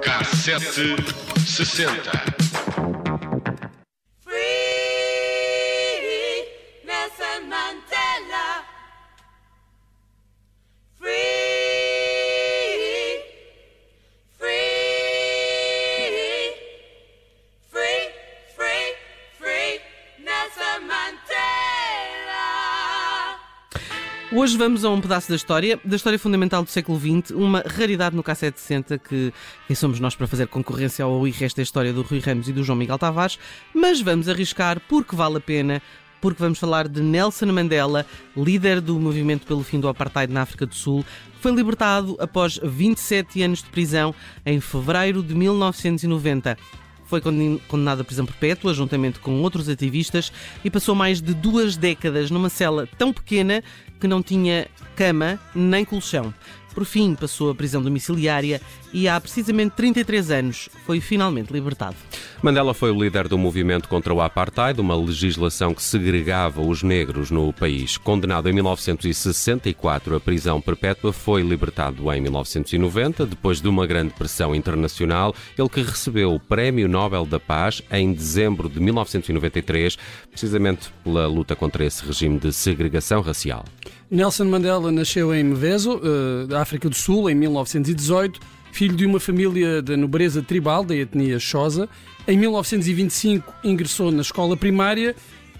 Cassete sessenta. Hoje vamos a um pedaço da história, da história fundamental do século XX, uma raridade no K760 que quem somos nós para fazer concorrência ao e resto da história do Rui Ramos e do João Miguel Tavares, mas vamos arriscar porque vale a pena, porque vamos falar de Nelson Mandela, líder do movimento pelo fim do apartheid na África do Sul, que foi libertado após 27 anos de prisão em fevereiro de 1990 foi condenado à prisão perpétua, juntamente com outros ativistas, e passou mais de duas décadas numa cela tão pequena que não tinha cama nem colchão. Por fim, passou a prisão domiciliária e há precisamente 33 anos foi finalmente libertado. Mandela foi o líder do movimento contra o apartheid, uma legislação que segregava os negros no país. Condenado em 1964 à prisão perpétua, foi libertado em 1990, depois de uma grande pressão internacional, ele que recebeu o Prémio Nobel da Paz em dezembro de 1993, precisamente pela luta contra esse regime de segregação racial. Nelson Mandela nasceu em Mvezo, da eh, África do Sul, em 1918, filho de uma família da nobreza tribal da etnia Xhosa. Em 1925 ingressou na escola primária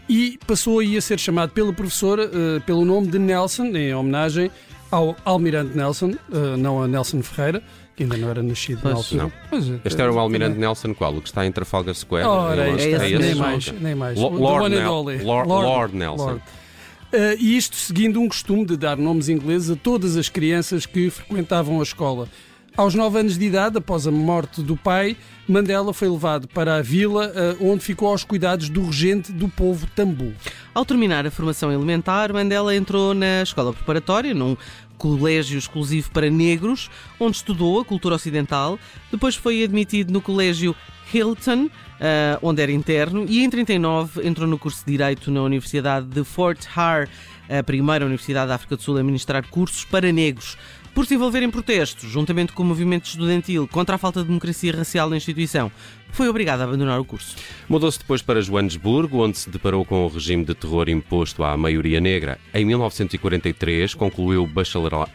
e passou aí a ser chamado pela professora uh, pelo nome de Nelson, em homenagem ao almirante Nelson, uh, não a Nelson Ferreira, que ainda não era nascido pois, na altura. Mas, este era o almirante Nelson qual? O que está em Trafalgar Square? Ora, é, é, esse, nem mais, nem mais. Lord, Lord, Lord, Lord Nelson. Uh, e isto seguindo um costume de dar nomes ingleses a todas as crianças que frequentavam a escola. Aos nove anos de idade, após a morte do pai, Mandela foi levado para a vila, uh, onde ficou aos cuidados do regente do povo Tambu. Ao terminar a formação elementar, Mandela entrou na escola preparatória, num colégio exclusivo para negros, onde estudou a cultura ocidental. Depois foi admitido no colégio Hilton, uh, onde era interno, e em 39 entrou no curso de Direito na Universidade de Fort Hare, a primeira universidade da África do Sul a ministrar cursos para negros. Por se envolver em protestos, juntamente com o movimento estudantil contra a falta de democracia racial na instituição, foi obrigado a abandonar o curso. Mudou-se depois para Joanesburgo, onde se deparou com o regime de terror imposto à maioria negra. Em 1943, concluiu o bacharelado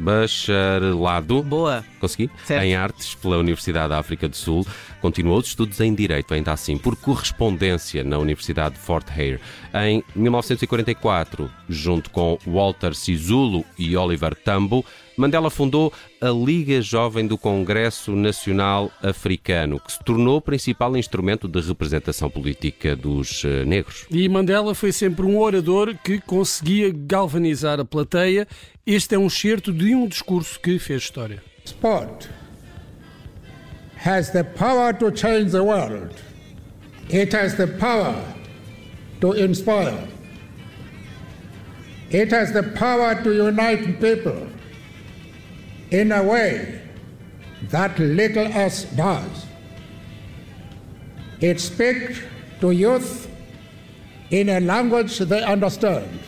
bacharelado. Boa. Consegui? Certo. Em Artes pela Universidade da África do Sul. Continuou os estudos em Direito, ainda assim, por correspondência na Universidade de Fort Hare. Em 1944, junto com Walter Sisulu e Oliver Tambo, Mandela fundou a Liga Jovem do Congresso Nacional Africano, que se tornou o principal instrumento de representação política dos eh, negros. E Mandela foi sempre um orador que conseguia galvanizar a plateia. Este é um excerto de um discurso que fez história. Sport has the power to change the world. It has the power to inspire. It has the power to unite people. In a way that little else does. It speaks to youth in a language they understand.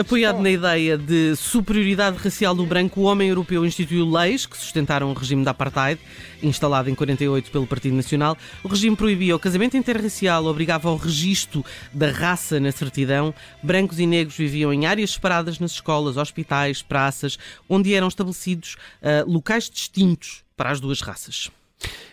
Apoiado na ideia de superioridade racial do branco, o homem europeu instituiu leis que sustentaram o regime da apartheid, instalado em 48 pelo Partido Nacional. O regime proibia o casamento interracial, obrigava ao registro da raça na certidão. Brancos e negros viviam em áreas separadas nas escolas, hospitais, praças, onde eram estabelecidos uh, locais distintos para as duas raças.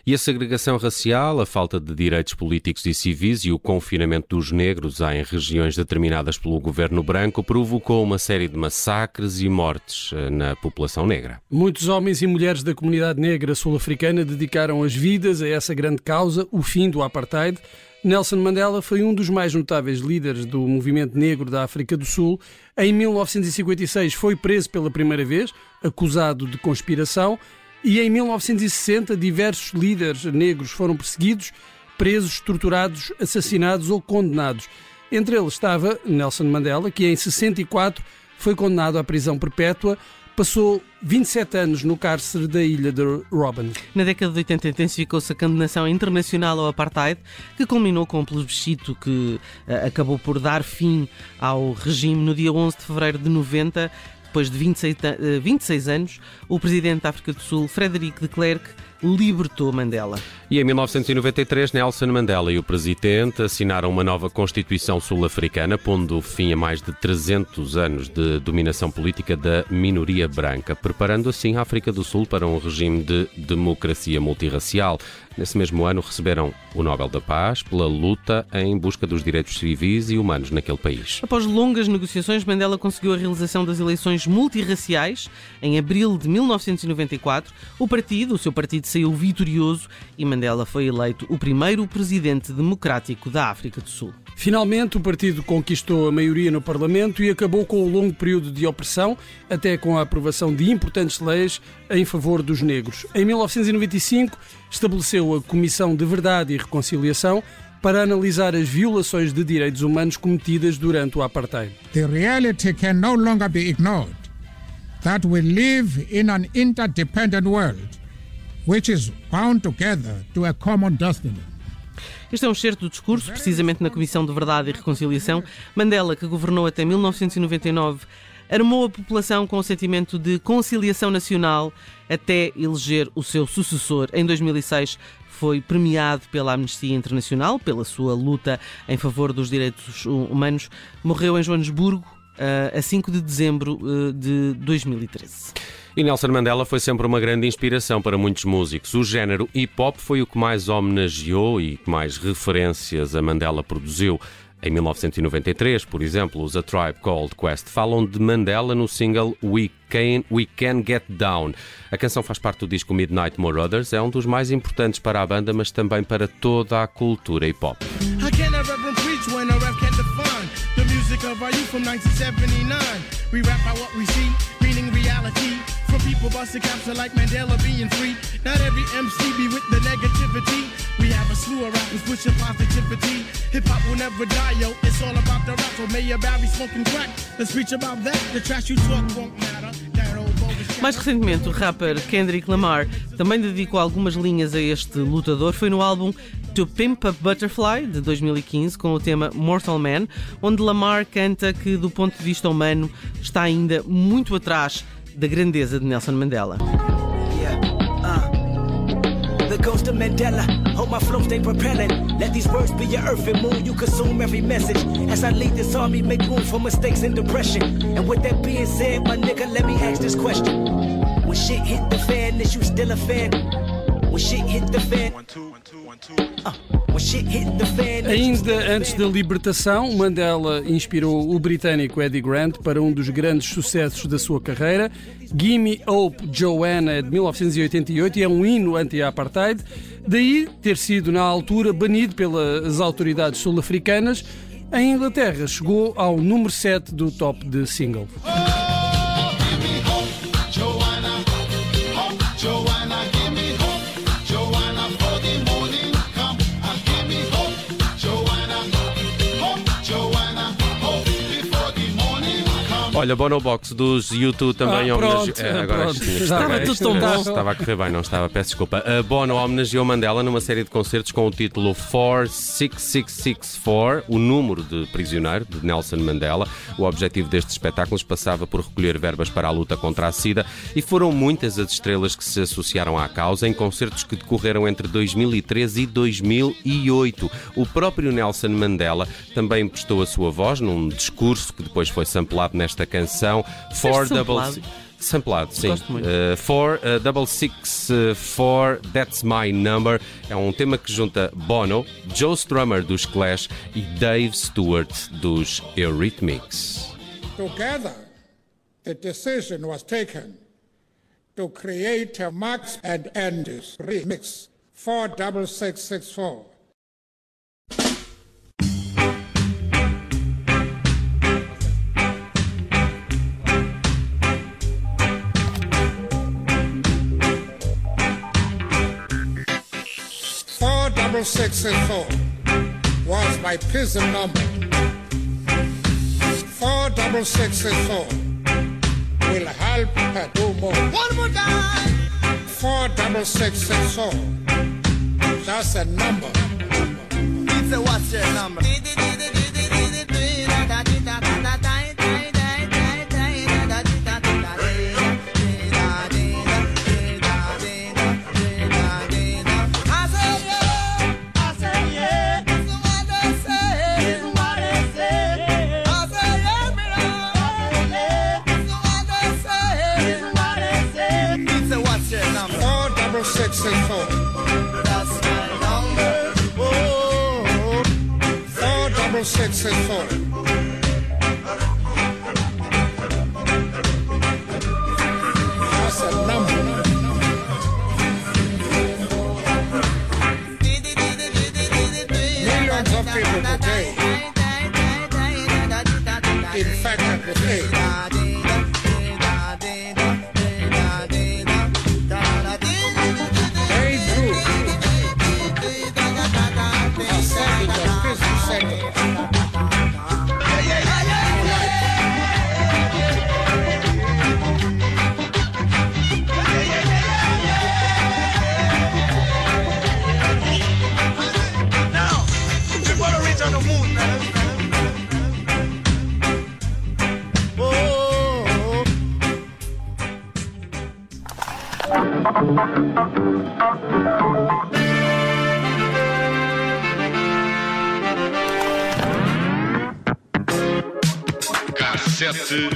E a segregação racial, a falta de direitos políticos e civis e o confinamento dos negros em regiões determinadas pelo governo branco provocou uma série de massacres e mortes eh, na população negra. Muitos homens e mulheres da comunidade negra sul-africana dedicaram as vidas a essa grande causa, o fim do apartheid. Nelson Mandela foi um dos mais notáveis líderes do movimento negro da África do Sul. Em 1956 foi preso pela primeira vez, acusado de conspiração. E em 1960, diversos líderes negros foram perseguidos, presos, torturados, assassinados ou condenados. Entre eles estava Nelson Mandela, que em 64 foi condenado à prisão perpétua passou 27 anos no cárcere da ilha de Robben. Na década de 80 intensificou-se a condenação internacional ao apartheid, que culminou com um plebiscito que uh, acabou por dar fim ao regime no dia 11 de fevereiro de 90. Depois de 26, uh, 26 anos, o presidente da África do Sul, Frederic de Klerk, libertou Mandela. E em 1993, Nelson Mandela e o presidente assinaram uma nova Constituição sul-africana, pondo fim a mais de 300 anos de dominação política da minoria branca, preparando assim a África do Sul para um regime de democracia multirracial. Nesse mesmo ano receberam o Nobel da Paz pela luta em busca dos direitos civis e humanos naquele país. Após longas negociações, Mandela conseguiu a realização das eleições multirraciais em abril de 1994. O partido, o seu partido, saiu vitorioso e Mandela foi eleito o primeiro presidente democrático da África do Sul. Finalmente, o partido conquistou a maioria no Parlamento e acabou com o longo período de opressão, até com a aprovação de importantes leis em favor dos negros. Em 1995, estabeleceu a Comissão de Verdade e Reconciliação para analisar as violações de direitos humanos cometidas durante o apartheid. The reality can no longer be ignored that we live in an interdependent world which is bound together to a common destiny. Este é um excerto do discurso, precisamente na Comissão de Verdade e Reconciliação. Mandela, que governou até 1999, armou a população com o sentimento de conciliação nacional até eleger o seu sucessor. Em 2006, foi premiado pela Amnistia Internacional pela sua luta em favor dos direitos humanos. Morreu em Joanesburgo a 5 de dezembro eh, de 2013. E Nelson Mandela foi sempre uma grande inspiração para muitos músicos. O género hip hop foi o que mais homenageou e que mais referências a Mandela produziu. Em 1993, por exemplo, os A Tribe Called Quest falam de Mandela no single We Can, We Can Get Down. A canção faz parte do disco Midnight More Others, é um dos mais importantes para a banda, mas também para toda a cultura hip hop. For people busting caps like Mandela being free. Not every MC be with the negativity. We have a slew of rappers pushing positivity. Hip hop will never die, yo. It's all about the rap. So Mayor Barry smoking crack. Let's preach about that. The trash you talk won't matter. Mais recentemente, o rapper Kendrick Lamar também dedicou algumas linhas a este lutador. Foi no álbum To Pimp a Butterfly, de 2015, com o tema Mortal Man, onde Lamar canta que, do ponto de vista humano, está ainda muito atrás da grandeza de Nelson Mandela. the ghost of Mandela. Hope my flow stay propelling. Let these words be your earth and moon. You consume every message. As I lead this army, make room for mistakes and depression. And with that being said, my nigga, let me ask this question. When shit hit the fan, is you still a fan? When shit hit the fan. One, two, one, two, one, two. Ainda antes da libertação, Mandela inspirou o britânico Eddie Grant para um dos grandes sucessos da sua carreira. Gimme Hope Joanna é de 1988 e é um hino anti-apartheid. Daí ter sido, na altura, banido pelas autoridades sul-africanas. Em Inglaterra, chegou ao número 7 do top de single. Olha, Bonobox dos YouTube também ah, pronto, É, agora pronto. Estava tudo tão bom. Estava a correr bem, não estava, peço desculpa. A Bono homenageou Mandela numa série de concertos com o título 46664, o número de prisioneiro de Nelson Mandela. O objetivo destes espetáculos passava por recolher verbas para a luta contra a SIDA e foram muitas as estrelas que se associaram à causa em concertos que decorreram entre 2013 e 2008. O próprio Nelson Mandela também prestou a sua voz num discurso que depois foi samplado nesta esta canção. For Double Samplado, sim. Uh, for uh, Double Six uh, Four, That's My Number. É um tema que junta Bono, Joe Strummer dos Clash e Dave Stewart dos Eurythmics. Together, the decision was taken to create a Max and Andy's remix for Double Six Six Four. Double six and four was my prison number. Four double six and four will help her do more. One more time. Four double six six four. That's a number. Pizza, what's your number? Cassete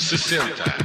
60.